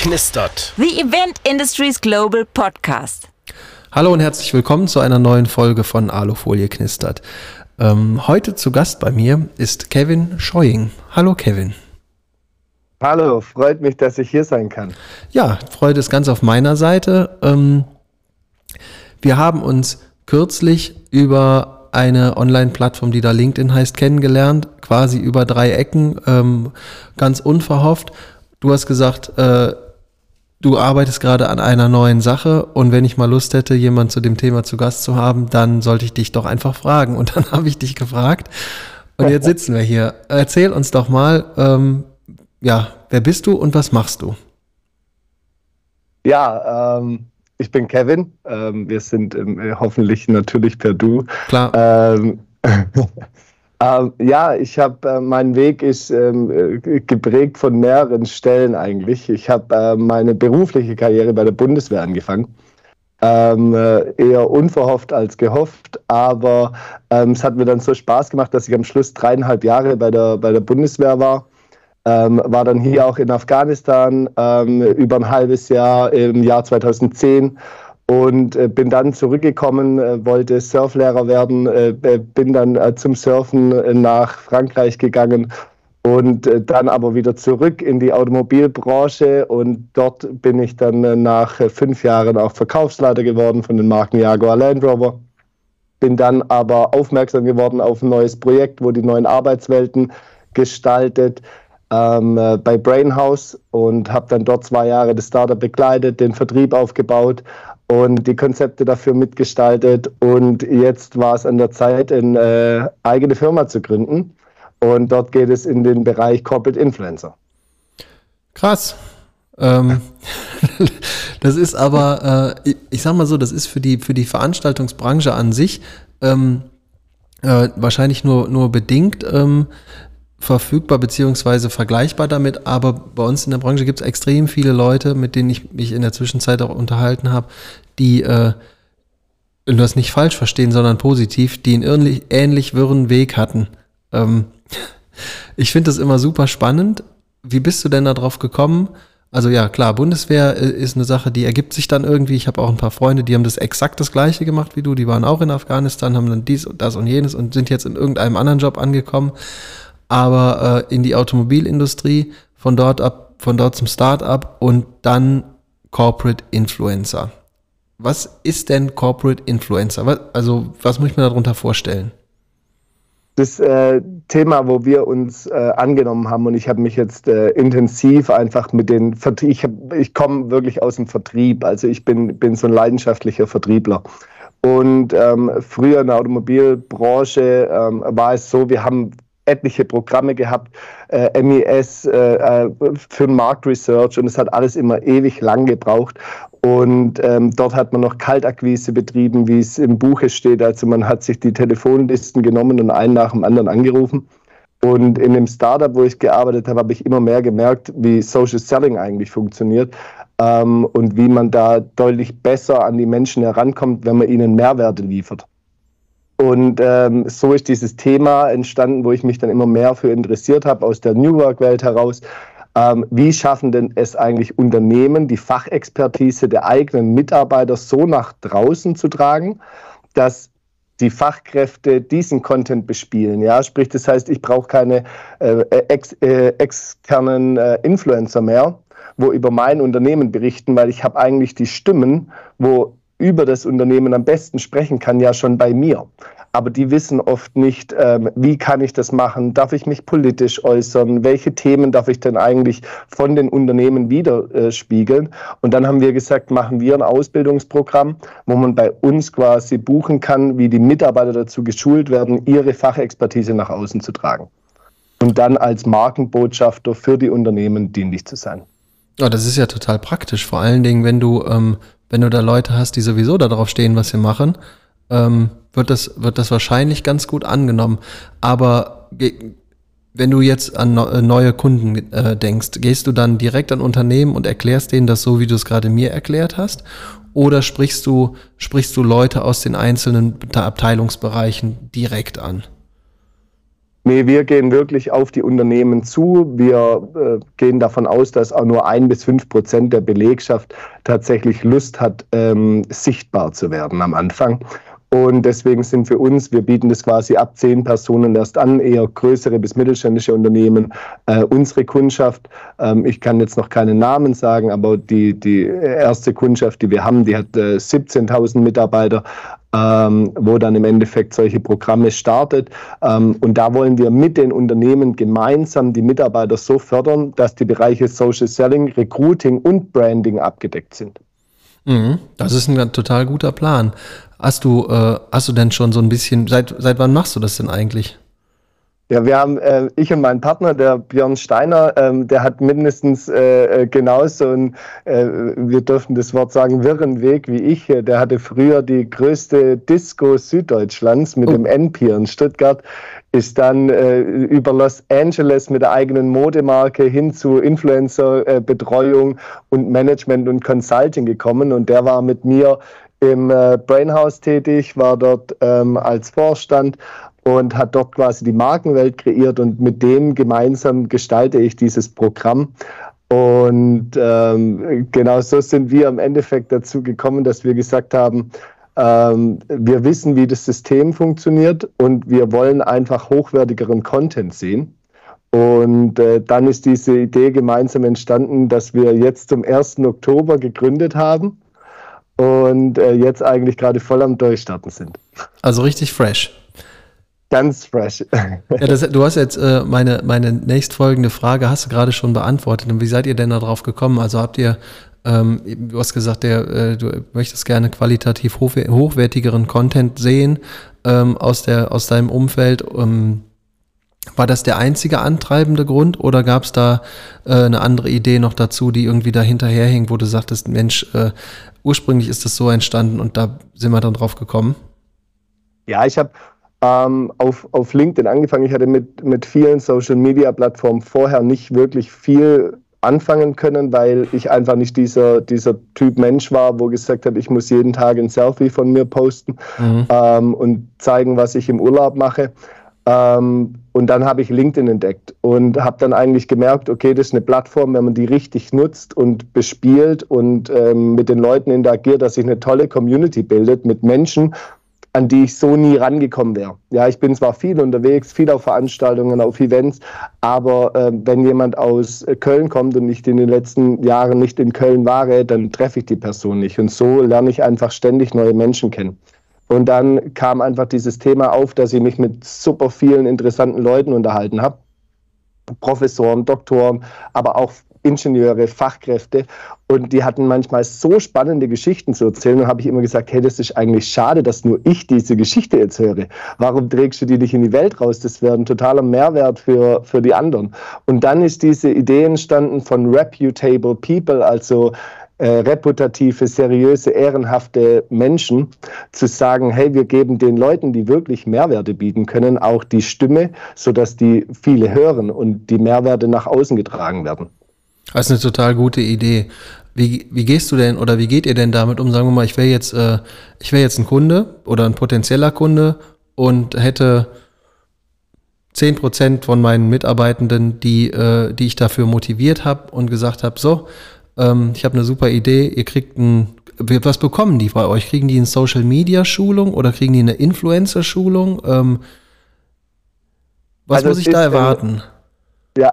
knistert. The Event Industries Global Podcast. Hallo und herzlich willkommen zu einer neuen Folge von Alufolie knistert. Ähm, heute zu Gast bei mir ist Kevin Scheuing. Hallo Kevin. Hallo, freut mich, dass ich hier sein kann. Ja, Freude ist ganz auf meiner Seite. Ähm, wir haben uns kürzlich über eine Online-Plattform, die da LinkedIn heißt, kennengelernt, quasi über drei Ecken, ähm, ganz unverhofft. Du hast gesagt, äh, du arbeitest gerade an einer neuen Sache und wenn ich mal Lust hätte, jemand zu dem Thema zu Gast zu haben, dann sollte ich dich doch einfach fragen. Und dann habe ich dich gefragt und jetzt sitzen wir hier. Erzähl uns doch mal, ähm, ja, wer bist du und was machst du? Ja, ähm, ich bin Kevin. Ähm, wir sind ähm, hoffentlich natürlich per Du. Klar. Ähm, ja, ich habe, äh, mein Weg ist ähm, äh, geprägt von mehreren Stellen eigentlich. Ich habe äh, meine berufliche Karriere bei der Bundeswehr angefangen. Ähm, äh, eher unverhofft als gehofft, aber ähm, es hat mir dann so Spaß gemacht, dass ich am Schluss dreieinhalb Jahre bei der, bei der Bundeswehr war ähm, war dann hier auch in Afghanistan ähm, über ein halbes Jahr im Jahr 2010 und äh, bin dann zurückgekommen, äh, wollte Surflehrer werden, äh, bin dann äh, zum Surfen äh, nach Frankreich gegangen und äh, dann aber wieder zurück in die Automobilbranche und dort bin ich dann nach fünf Jahren auch Verkaufsleiter geworden von den Marken Jaguar Land Rover. Bin dann aber aufmerksam geworden auf ein neues Projekt, wo die neuen Arbeitswelten gestaltet ähm, äh, bei Brainhouse und habe dann dort zwei Jahre das Startup begleitet, den Vertrieb aufgebaut und die Konzepte dafür mitgestaltet. Und jetzt war es an der Zeit, eine äh, eigene Firma zu gründen. Und dort geht es in den Bereich Corporate Influencer. Krass. Ähm, das ist aber, äh, ich sag mal so, das ist für die, für die Veranstaltungsbranche an sich ähm, äh, wahrscheinlich nur, nur bedingt ähm, verfügbar beziehungsweise vergleichbar damit, aber bei uns in der Branche gibt es extrem viele Leute, mit denen ich mich in der Zwischenzeit auch unterhalten habe, die äh, das nicht falsch verstehen, sondern positiv, die einen ähnlich, ähnlich wirren Weg hatten. Ähm, ich finde das immer super spannend. Wie bist du denn darauf gekommen? Also ja, klar, Bundeswehr äh, ist eine Sache, die ergibt sich dann irgendwie. Ich habe auch ein paar Freunde, die haben das exakt das gleiche gemacht wie du. Die waren auch in Afghanistan, haben dann dies und das und jenes und sind jetzt in irgendeinem anderen Job angekommen aber äh, in die Automobilindustrie, von dort ab, von dort zum Start-up und dann Corporate Influencer. Was ist denn Corporate Influencer? Was, also, was muss ich mir darunter vorstellen? Das äh, Thema, wo wir uns äh, angenommen haben, und ich habe mich jetzt äh, intensiv einfach mit den Vertrieb, ich, ich komme wirklich aus dem Vertrieb, also ich bin, bin so ein leidenschaftlicher Vertriebler. Und ähm, früher in der Automobilbranche ähm, war es so, wir haben etliche Programme gehabt, äh, MES äh, äh, für Marktresearch und es hat alles immer ewig lang gebraucht. Und ähm, dort hat man noch Kaltakquise betrieben, wie es im Buche steht. Also man hat sich die Telefonlisten genommen und einen nach dem anderen angerufen. Und in dem Startup, wo ich gearbeitet habe, habe ich immer mehr gemerkt, wie Social Selling eigentlich funktioniert ähm, und wie man da deutlich besser an die Menschen herankommt, wenn man ihnen Mehrwerte liefert. Und ähm, so ist dieses Thema entstanden, wo ich mich dann immer mehr für interessiert habe, aus der New Work-Welt heraus. Ähm, wie schaffen denn es eigentlich Unternehmen, die Fachexpertise der eigenen Mitarbeiter so nach draußen zu tragen, dass die Fachkräfte diesen Content bespielen. Ja, sprich, das heißt, ich brauche keine äh, ex, äh, externen äh, Influencer mehr, wo über mein Unternehmen berichten, weil ich habe eigentlich die Stimmen, wo über das Unternehmen am besten sprechen kann, ja schon bei mir. Aber die wissen oft nicht, ähm, wie kann ich das machen? Darf ich mich politisch äußern? Welche Themen darf ich denn eigentlich von den Unternehmen widerspiegeln? Und dann haben wir gesagt, machen wir ein Ausbildungsprogramm, wo man bei uns quasi buchen kann, wie die Mitarbeiter dazu geschult werden, ihre Fachexpertise nach außen zu tragen. Und dann als Markenbotschafter für die Unternehmen dienlich zu sein. Ja, das ist ja total praktisch. Vor allen Dingen, wenn du ähm, wenn du da Leute hast, die sowieso darauf stehen, was sie machen, ähm, wird, das, wird das wahrscheinlich ganz gut angenommen. Aber wenn du jetzt an äh, neue Kunden äh, denkst, gehst du dann direkt an Unternehmen und erklärst denen das so, wie du es gerade mir erklärt hast? Oder sprichst du, sprichst du Leute aus den einzelnen Abteilungsbereichen direkt an? Nee, wir gehen wirklich auf die Unternehmen zu. Wir äh, gehen davon aus, dass auch nur ein bis fünf Prozent der Belegschaft tatsächlich Lust hat, ähm, sichtbar zu werden am Anfang. Und deswegen sind für uns, wir bieten das quasi ab zehn Personen erst an, eher größere bis mittelständische Unternehmen, äh, unsere Kundschaft. Ähm, ich kann jetzt noch keinen Namen sagen, aber die, die erste Kundschaft, die wir haben, die hat äh, 17.000 Mitarbeiter, ähm, wo dann im Endeffekt solche Programme startet. Ähm, und da wollen wir mit den Unternehmen gemeinsam die Mitarbeiter so fördern, dass die Bereiche Social Selling, Recruiting und Branding abgedeckt sind. Mhm, das ist ein total guter Plan. Hast du, äh, hast du denn schon so ein bisschen, seit, seit wann machst du das denn eigentlich? Ja, wir haben, äh, ich und mein Partner, der Björn Steiner, ähm, der hat mindestens äh, äh genauso ein, äh, wir dürfen das Wort sagen, wirren Weg wie ich. Der hatte früher die größte Disco Süddeutschlands mit oh. dem N-Pier in Stuttgart, ist dann äh, über Los Angeles mit der eigenen Modemarke hin zu Influencer-Betreuung und Management und Consulting gekommen. Und der war mit mir im äh, Brainhouse tätig, war dort ähm, als Vorstand und hat dort quasi die Markenwelt kreiert und mit dem gemeinsam gestalte ich dieses Programm. Und ähm, genau so sind wir im Endeffekt dazu gekommen, dass wir gesagt haben, ähm, wir wissen, wie das System funktioniert und wir wollen einfach hochwertigeren Content sehen. Und äh, dann ist diese Idee gemeinsam entstanden, dass wir jetzt zum 1. Oktober gegründet haben und äh, jetzt eigentlich gerade voll am Durchstarten sind. Also richtig fresh. Ganz fresh. ja, das, du hast jetzt äh, meine, meine nächstfolgende Frage hast du gerade schon beantwortet. Und wie seid ihr denn darauf gekommen? Also habt ihr, ähm, du hast gesagt, der, äh, du möchtest gerne qualitativ hochwertigeren Content sehen ähm, aus, der, aus deinem Umfeld. Ähm, war das der einzige antreibende Grund oder gab es da äh, eine andere Idee noch dazu, die irgendwie dahinter herhing, wo du sagtest, Mensch, äh, ursprünglich ist das so entstanden und da sind wir dann drauf gekommen? Ja, ich habe ähm, auf, auf LinkedIn angefangen. Ich hatte mit, mit vielen Social-Media-Plattformen vorher nicht wirklich viel anfangen können, weil ich einfach nicht dieser, dieser Typ Mensch war, wo gesagt hat, ich muss jeden Tag ein Selfie von mir posten mhm. ähm, und zeigen, was ich im Urlaub mache. Ähm, und dann habe ich LinkedIn entdeckt und habe dann eigentlich gemerkt, okay, das ist eine Plattform, wenn man die richtig nutzt und bespielt und ähm, mit den Leuten interagiert, dass sich eine tolle Community bildet mit Menschen, an die ich so nie rangekommen wäre. Ja, ich bin zwar viel unterwegs, viel auf Veranstaltungen, auf Events, aber äh, wenn jemand aus Köln kommt und ich in den letzten Jahren nicht in Köln war, dann treffe ich die Person nicht. Und so lerne ich einfach ständig neue Menschen kennen. Und dann kam einfach dieses Thema auf, dass ich mich mit super vielen interessanten Leuten unterhalten habe. Professoren, Doktoren, aber auch Ingenieure, Fachkräfte. Und die hatten manchmal so spannende Geschichten zu erzählen. Und habe ich immer gesagt, hey, das ist eigentlich schade, dass nur ich diese Geschichte jetzt höre. Warum trägst du die nicht in die Welt raus? Das wäre ein totaler Mehrwert für, für die anderen. Und dann ist diese Idee entstanden von reputable people, also äh, reputative, seriöse, ehrenhafte Menschen zu sagen, hey, wir geben den Leuten, die wirklich Mehrwerte bieten können, auch die Stimme, sodass die viele hören und die Mehrwerte nach außen getragen werden. Das ist eine total gute Idee. Wie, wie gehst du denn oder wie geht ihr denn damit um? Sagen wir mal, ich wäre jetzt, äh, ich wäre jetzt ein Kunde oder ein potenzieller Kunde und hätte zehn Prozent von meinen Mitarbeitenden, die, äh, die ich dafür motiviert habe und gesagt habe, so, ähm, ich habe eine super Idee, ihr kriegt ein, was bekommen die bei euch? Kriegen die eine Social Media Schulung oder kriegen die eine Influencer Schulung? Ähm, was also muss ich da erwarten? Ja,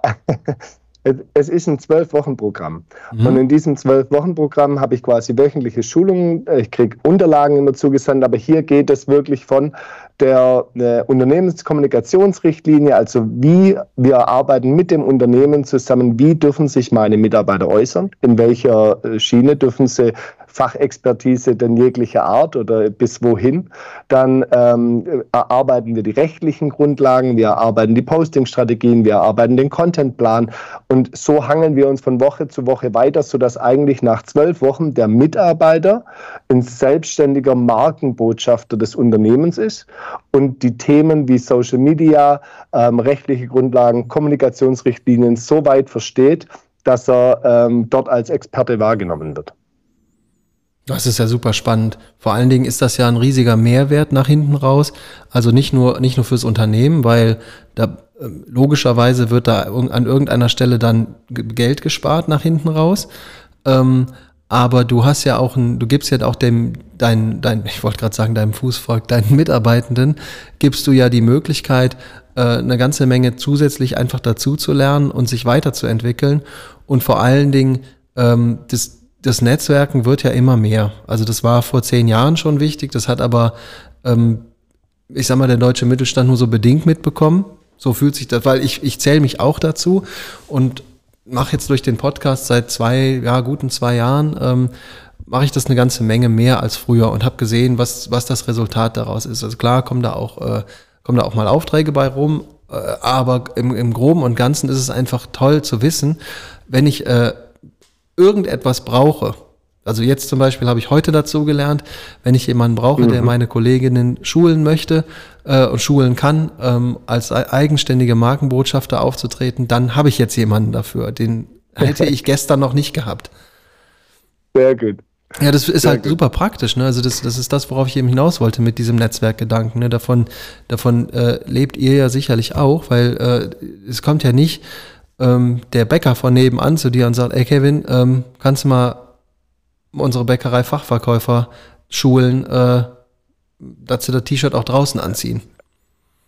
es ist ein Zwölf-Wochen-Programm. Mhm. Und in diesem Zwölf-Wochen-Programm habe ich quasi wöchentliche Schulungen. Ich kriege Unterlagen immer zugesandt, aber hier geht es wirklich von der äh, Unternehmenskommunikationsrichtlinie, also wie wir arbeiten mit dem Unternehmen zusammen, wie dürfen sich meine Mitarbeiter äußern, in welcher äh, Schiene dürfen sie Fachexpertise denn jeglicher Art oder bis wohin. Dann ähm, erarbeiten wir die rechtlichen Grundlagen, wir erarbeiten die Postingstrategien, wir erarbeiten den Contentplan und so hangeln wir uns von Woche zu Woche weiter, sodass eigentlich nach zwölf Wochen der Mitarbeiter ein selbstständiger Markenbotschafter des Unternehmens ist und die Themen wie Social Media, ähm, rechtliche Grundlagen, Kommunikationsrichtlinien so weit versteht, dass er ähm, dort als Experte wahrgenommen wird. Das ist ja super spannend. Vor allen Dingen ist das ja ein riesiger Mehrwert nach hinten raus. Also nicht nur, nicht nur fürs Unternehmen, weil da ähm, logischerweise wird da an irgendeiner Stelle dann Geld gespart nach hinten raus. Ähm, aber du hast ja auch ein, du gibst ja auch dem, dein, dein, ich wollte gerade sagen, deinem Fußvolk, deinen Mitarbeitenden, gibst du ja die Möglichkeit, äh, eine ganze Menge zusätzlich einfach dazu zu lernen und sich weiterzuentwickeln. Und vor allen Dingen, ähm, das, das Netzwerken wird ja immer mehr. Also das war vor zehn Jahren schon wichtig, das hat aber, ähm, ich sag mal, der deutsche Mittelstand nur so bedingt mitbekommen. So fühlt sich das, weil ich, ich zähle mich auch dazu und mache jetzt durch den Podcast seit zwei, ja, guten zwei Jahren, ähm, mache ich das eine ganze Menge mehr als früher und habe gesehen, was, was das Resultat daraus ist. Also klar kommen da auch, äh, kommen da auch mal Aufträge bei rum, äh, aber im, im Groben und Ganzen ist es einfach toll zu wissen, wenn ich äh, irgendetwas brauche, also jetzt zum Beispiel habe ich heute dazu gelernt, wenn ich jemanden brauche, mhm. der meine Kolleginnen schulen möchte äh, und schulen kann, ähm, als eigenständige Markenbotschafter aufzutreten, dann habe ich jetzt jemanden dafür. Den hätte ich gestern noch nicht gehabt. Sehr gut. Ja, das ist Sehr halt gut. super praktisch. Ne? Also das, das ist das, worauf ich eben hinaus wollte mit diesem Netzwerkgedanken. Ne? Davon, davon äh, lebt ihr ja sicherlich auch, weil äh, es kommt ja nicht ähm, der Bäcker von nebenan zu dir und sagt, ey Kevin, ähm, kannst du mal unsere Bäckerei-Fachverkäufer schulen, äh, dass sie das T-Shirt auch draußen anziehen?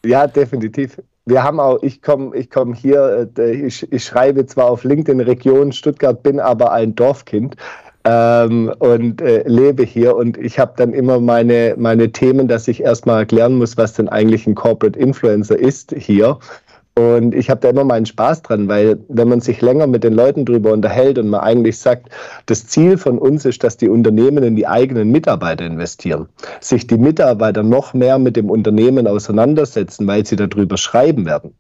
Ja, definitiv. Wir haben auch, ich komme ich komm hier, äh, ich, ich schreibe zwar auf LinkedIn Region Stuttgart, bin aber ein Dorfkind. Ähm, und äh, lebe hier. Und ich habe dann immer meine, meine Themen, dass ich erstmal erklären muss, was denn eigentlich ein Corporate Influencer ist hier. Und ich habe da immer meinen Spaß dran, weil wenn man sich länger mit den Leuten drüber unterhält und man eigentlich sagt, das Ziel von uns ist, dass die Unternehmen in die eigenen Mitarbeiter investieren, sich die Mitarbeiter noch mehr mit dem Unternehmen auseinandersetzen, weil sie darüber schreiben werden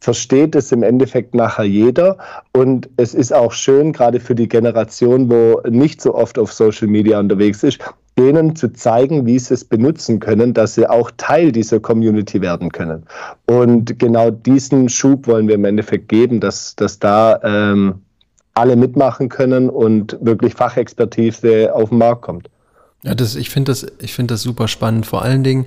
versteht es im Endeffekt nachher jeder. Und es ist auch schön, gerade für die Generation, wo nicht so oft auf Social Media unterwegs ist, denen zu zeigen, wie sie es benutzen können, dass sie auch Teil dieser Community werden können. Und genau diesen Schub wollen wir im Endeffekt geben, dass, dass da ähm, alle mitmachen können und wirklich Fachexpertise auf den Markt kommt. Ja, das, ich finde das, ich finde das super spannend. Vor allen Dingen,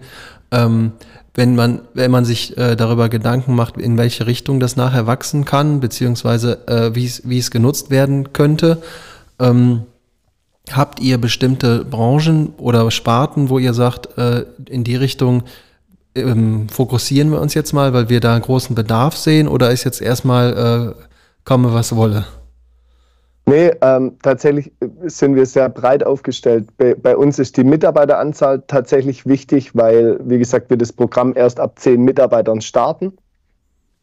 ähm, wenn man, wenn man sich äh, darüber Gedanken macht, in welche Richtung das nachher wachsen kann, beziehungsweise äh, wie es genutzt werden könnte. Ähm, Habt ihr bestimmte Branchen oder Sparten, wo ihr sagt, äh, in die Richtung ähm, fokussieren wir uns jetzt mal, weil wir da großen Bedarf sehen? Oder ist jetzt erstmal äh, komme, was wolle? Nee, ähm, tatsächlich sind wir sehr breit aufgestellt. Bei, bei, uns ist die Mitarbeiteranzahl tatsächlich wichtig, weil, wie gesagt, wir das Programm erst ab zehn Mitarbeitern starten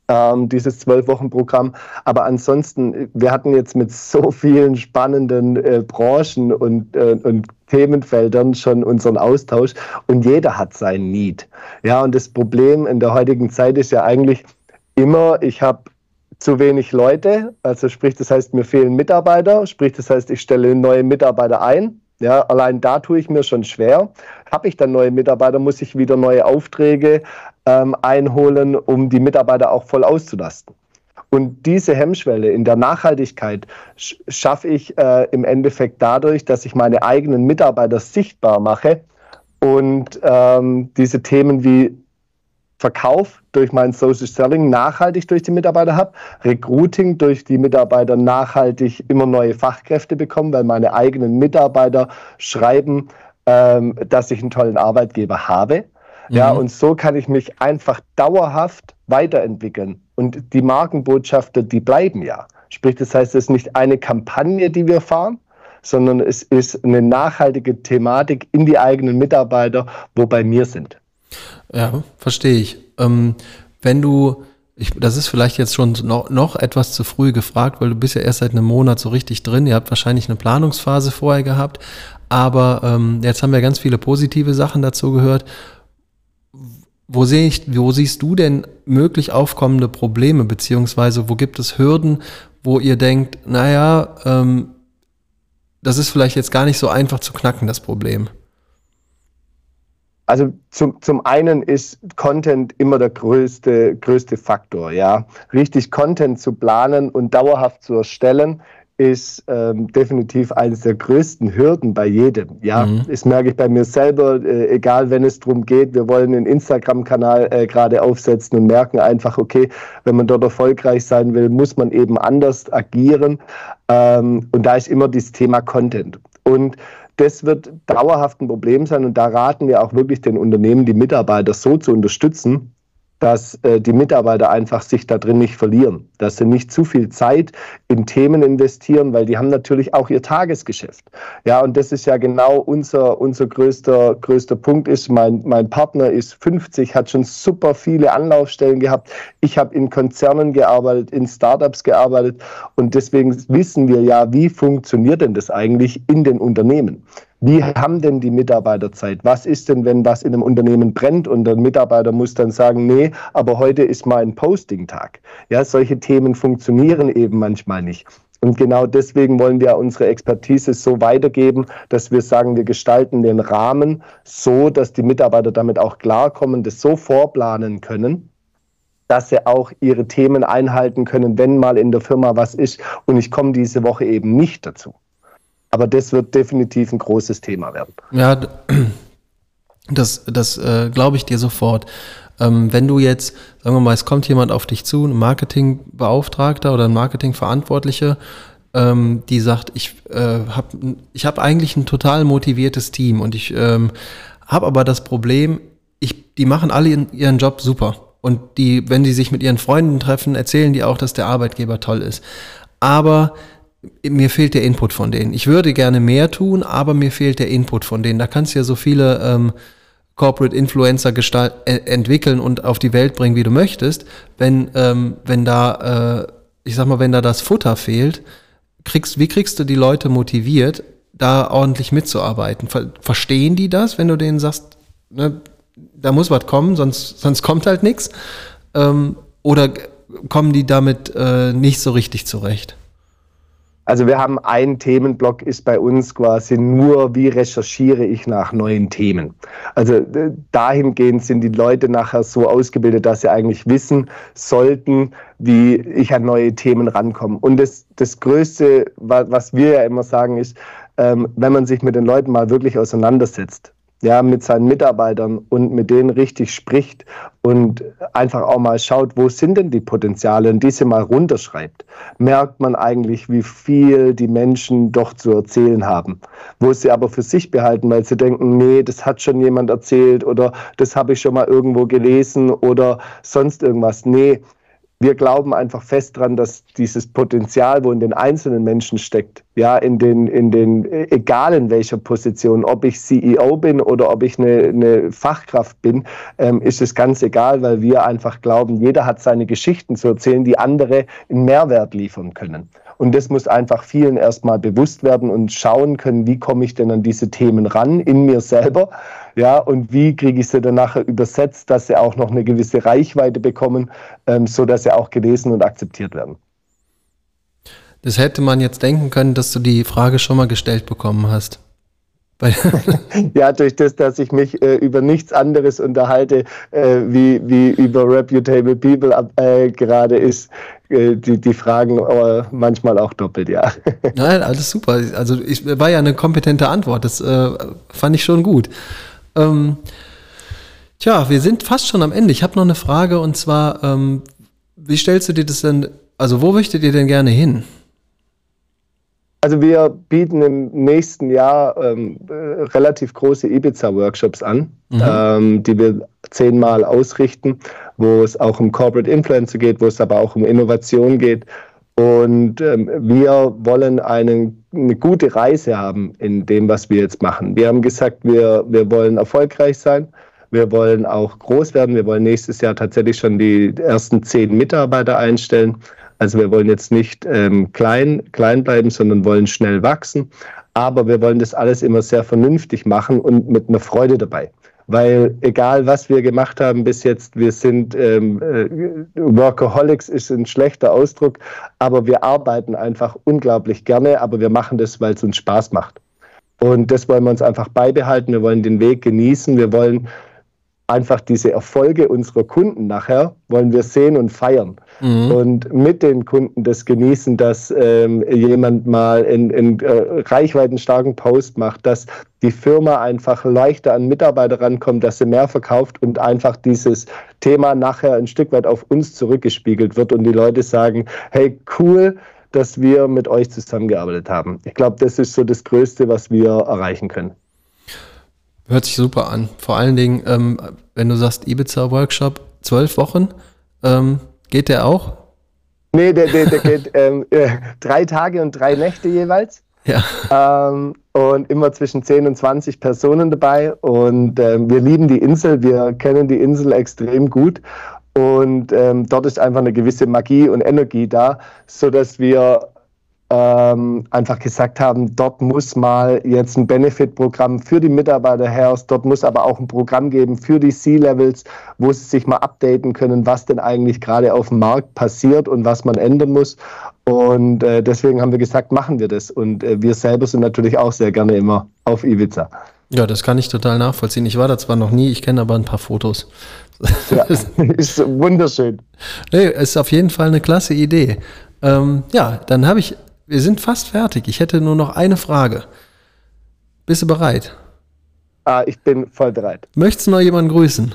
ähm, dieses Zwölf-Wochen-Programm. Aber ansonsten, wir hatten jetzt mit so vielen spannenden äh, Branchen und, äh, und Themenfeldern schon unseren Austausch und jeder hat sein Need. Ja, und das Problem in der heutigen Zeit ist ja eigentlich immer, ich habe zu wenig Leute, also sprich, das heißt, mir fehlen Mitarbeiter, sprich, das heißt, ich stelle neue Mitarbeiter ein. Ja, allein da tue ich mir schon schwer. Habe ich dann neue Mitarbeiter, muss ich wieder neue Aufträge ähm, einholen, um die Mitarbeiter auch voll auszulasten. Und diese Hemmschwelle in der Nachhaltigkeit schaffe ich äh, im Endeffekt dadurch, dass ich meine eigenen Mitarbeiter sichtbar mache und ähm, diese Themen wie Verkauf durch mein Social Selling nachhaltig durch die Mitarbeiter habe, Recruiting durch die Mitarbeiter nachhaltig immer neue Fachkräfte bekommen, weil meine eigenen Mitarbeiter schreiben, ähm, dass ich einen tollen Arbeitgeber habe ja, mhm. und so kann ich mich einfach dauerhaft weiterentwickeln. Und die Markenbotschafter, die bleiben ja. Sprich, das heißt, es ist nicht eine Kampagne, die wir fahren, sondern es ist eine nachhaltige Thematik in die eigenen Mitarbeiter, wo bei mir sind. Ja, verstehe ich. Ähm, wenn du, ich, das ist vielleicht jetzt schon noch, noch etwas zu früh gefragt, weil du bist ja erst seit einem Monat so richtig drin. Ihr habt wahrscheinlich eine Planungsphase vorher gehabt, aber ähm, jetzt haben wir ganz viele positive Sachen dazu gehört. Wo, sehe ich, wo siehst du denn möglich aufkommende Probleme, beziehungsweise wo gibt es Hürden, wo ihr denkt, naja, ähm, das ist vielleicht jetzt gar nicht so einfach zu knacken, das Problem? Also zum, zum einen ist Content immer der größte, größte Faktor, ja. Richtig Content zu planen und dauerhaft zu erstellen, ist ähm, definitiv eines der größten Hürden bei jedem. Ja, mhm. das merke ich bei mir selber, äh, egal wenn es darum geht, wir wollen einen Instagram-Kanal äh, gerade aufsetzen und merken einfach, okay, wenn man dort erfolgreich sein will, muss man eben anders agieren. Ähm, und da ist immer das Thema Content. Und das wird dauerhaft ein Problem sein und da raten wir auch wirklich den Unternehmen, die Mitarbeiter so zu unterstützen, dass äh, die Mitarbeiter einfach sich da drin nicht verlieren, dass sie nicht zu viel Zeit in Themen investieren, weil die haben natürlich auch ihr Tagesgeschäft. Ja, und das ist ja genau unser, unser größter, größter Punkt ist, mein, mein Partner ist 50, hat schon super viele Anlaufstellen gehabt. Ich habe in Konzernen gearbeitet, in Startups gearbeitet und deswegen wissen wir ja, wie funktioniert denn das eigentlich in den Unternehmen? Wie haben denn die Mitarbeiter Zeit? Was ist denn, wenn was in einem Unternehmen brennt und der Mitarbeiter muss dann sagen, nee, aber heute ist mein Posting-Tag. Ja, solche Themen funktionieren eben manchmal nicht. Und genau deswegen wollen wir unsere Expertise so weitergeben, dass wir sagen, wir gestalten den Rahmen so, dass die Mitarbeiter damit auch klarkommen, das so vorplanen können, dass sie auch ihre Themen einhalten können, wenn mal in der Firma was ist und ich komme diese Woche eben nicht dazu. Aber das wird definitiv ein großes Thema werden. Ja, das, das äh, glaube ich dir sofort. Ähm, wenn du jetzt, sagen wir mal, es kommt jemand auf dich zu, ein Marketingbeauftragter oder ein Marketingverantwortlicher, ähm, die sagt, ich äh, habe ich hab eigentlich ein total motiviertes Team und ich ähm, habe aber das Problem, ich, die machen alle ihren, ihren Job super. Und die, wenn die sich mit ihren Freunden treffen, erzählen die auch, dass der Arbeitgeber toll ist. Aber mir fehlt der Input von denen. Ich würde gerne mehr tun, aber mir fehlt der Input von denen. Da kannst du ja so viele ähm, Corporate Influencer gestalt, äh, entwickeln und auf die Welt bringen, wie du möchtest. Wenn, ähm, wenn da, äh, ich sag mal, wenn da das Futter fehlt, kriegst, wie kriegst du die Leute motiviert, da ordentlich mitzuarbeiten? Ver verstehen die das, wenn du denen sagst, ne, da muss was kommen, sonst, sonst kommt halt nichts? Ähm, oder kommen die damit äh, nicht so richtig zurecht? Also wir haben einen Themenblock, ist bei uns quasi nur, wie recherchiere ich nach neuen Themen. Also dahingehend sind die Leute nachher so ausgebildet, dass sie eigentlich wissen sollten, wie ich an neue Themen rankomme. Und das, das Größte, was wir ja immer sagen, ist, ähm, wenn man sich mit den Leuten mal wirklich auseinandersetzt, ja, mit seinen Mitarbeitern und mit denen richtig spricht und einfach auch mal schaut, wo sind denn die Potenziale und diese mal runterschreibt, merkt man eigentlich, wie viel die Menschen doch zu erzählen haben. Wo sie aber für sich behalten, weil sie denken, nee, das hat schon jemand erzählt oder das habe ich schon mal irgendwo gelesen oder sonst irgendwas. Nee, wir glauben einfach fest dran, dass dieses Potenzial, wo in den einzelnen Menschen steckt, ja, in den, in den, egal in welcher Position, ob ich CEO bin oder ob ich eine, eine Fachkraft bin, ähm, ist es ganz egal, weil wir einfach glauben, jeder hat seine Geschichten zu erzählen, die andere einen Mehrwert liefern können. Und das muss einfach vielen erstmal bewusst werden und schauen können, wie komme ich denn an diese Themen ran in mir selber. Ja, und wie kriege ich sie dann nachher übersetzt, dass sie auch noch eine gewisse Reichweite bekommen, ähm, so dass sie auch gelesen und akzeptiert werden. Das hätte man jetzt denken können, dass du die Frage schon mal gestellt bekommen hast. ja, durch das, dass ich mich äh, über nichts anderes unterhalte, äh, wie, wie über Reputable People äh, gerade ist, äh, die, die Fragen äh, manchmal auch doppelt, ja. Nein, alles super. Also ich war ja eine kompetente Antwort. Das äh, fand ich schon gut. Ähm, tja, wir sind fast schon am Ende. Ich habe noch eine Frage und zwar, ähm, wie stellst du dir das denn, also wo möchtet ihr denn gerne hin? Also wir bieten im nächsten Jahr ähm, äh, relativ große Ibiza-Workshops an, mhm. ähm, die wir zehnmal ausrichten, wo es auch um Corporate Influencer geht, wo es aber auch um Innovation geht. Und ähm, wir wollen einen, eine gute Reise haben in dem, was wir jetzt machen. Wir haben gesagt, wir, wir wollen erfolgreich sein. Wir wollen auch groß werden. Wir wollen nächstes Jahr tatsächlich schon die ersten zehn Mitarbeiter einstellen. Also wir wollen jetzt nicht ähm, klein, klein bleiben, sondern wollen schnell wachsen. Aber wir wollen das alles immer sehr vernünftig machen und mit einer Freude dabei. Weil egal, was wir gemacht haben bis jetzt, wir sind ähm, äh, Workaholics ist ein schlechter Ausdruck, aber wir arbeiten einfach unglaublich gerne, aber wir machen das, weil es uns Spaß macht. Und das wollen wir uns einfach beibehalten. Wir wollen den Weg genießen. Wir wollen einfach diese Erfolge unserer Kunden nachher wollen wir sehen und feiern. Mhm. Und mit den Kunden das genießen, dass ähm, jemand mal einen äh, reichweitenstarken Post macht, dass die Firma einfach leichter an Mitarbeiter rankommt, dass sie mehr verkauft und einfach dieses Thema nachher ein Stück weit auf uns zurückgespiegelt wird und die Leute sagen, hey, cool, dass wir mit euch zusammengearbeitet haben. Ich glaube, das ist so das Größte, was wir erreichen können. Hört sich super an. Vor allen Dingen, ähm, wenn du sagst Ibiza-Workshop, zwölf Wochen, ähm, geht der auch? Nee, der, der, der geht ähm, äh, drei Tage und drei Nächte jeweils. Ja. Ähm, und immer zwischen 10 und 20 Personen dabei. Und ähm, wir lieben die Insel, wir kennen die Insel extrem gut. Und ähm, dort ist einfach eine gewisse Magie und Energie da, sodass wir ähm, einfach gesagt haben, dort muss mal jetzt ein Benefit-Programm für die Mitarbeiter her, dort muss aber auch ein Programm geben für die C-Levels, wo sie sich mal updaten können, was denn eigentlich gerade auf dem Markt passiert und was man ändern muss. Und äh, deswegen haben wir gesagt, machen wir das. Und äh, wir selber sind natürlich auch sehr gerne immer auf Ibiza. Ja, das kann ich total nachvollziehen. Ich war da zwar noch nie, ich kenne aber ein paar Fotos. Ja, ist wunderschön. Nee, ist auf jeden Fall eine klasse Idee. Ähm, ja, dann habe ich wir sind fast fertig. Ich hätte nur noch eine Frage. Bist du bereit? Ah, ich bin voll bereit. Möchtest du noch jemanden grüßen?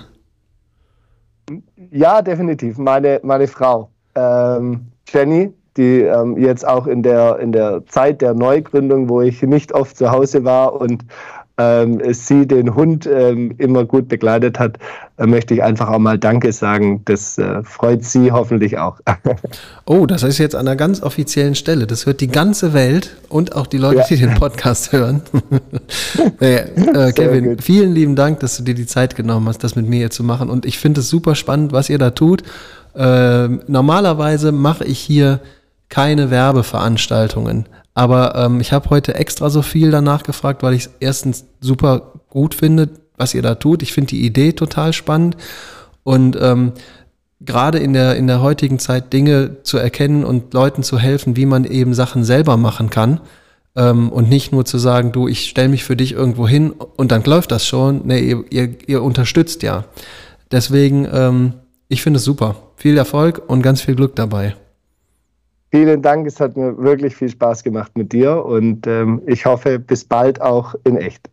Ja, definitiv. Meine, meine Frau, ähm, Jenny, die ähm, jetzt auch in der, in der Zeit der Neugründung, wo ich nicht oft zu Hause war und ähm, sie den Hund ähm, immer gut begleitet hat, äh, möchte ich einfach auch mal Danke sagen. Das äh, freut sie hoffentlich auch. oh, das ist jetzt an einer ganz offiziellen Stelle. Das hört die ganze Welt und auch die Leute, ja. die den Podcast hören. äh, äh Kevin, vielen lieben Dank, dass du dir die Zeit genommen hast, das mit mir hier zu machen. Und ich finde es super spannend, was ihr da tut. Ähm, normalerweise mache ich hier keine Werbeveranstaltungen. Aber ähm, ich habe heute extra so viel danach gefragt, weil ich es erstens super gut finde, was ihr da tut. Ich finde die Idee total spannend. Und ähm, gerade in der, in der heutigen Zeit Dinge zu erkennen und Leuten zu helfen, wie man eben Sachen selber machen kann. Ähm, und nicht nur zu sagen, du, ich stelle mich für dich irgendwo hin und dann läuft das schon. Nee, ihr, ihr, ihr unterstützt ja. Deswegen, ähm, ich finde es super. Viel Erfolg und ganz viel Glück dabei. Vielen Dank, es hat mir wirklich viel Spaß gemacht mit dir und ähm, ich hoffe, bis bald auch in echt.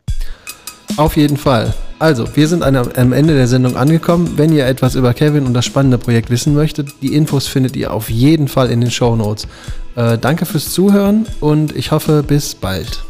Auf jeden Fall. Also, wir sind am Ende der Sendung angekommen. Wenn ihr etwas über Kevin und das spannende Projekt wissen möchtet, die Infos findet ihr auf jeden Fall in den Show Notes. Äh, danke fürs Zuhören und ich hoffe, bis bald.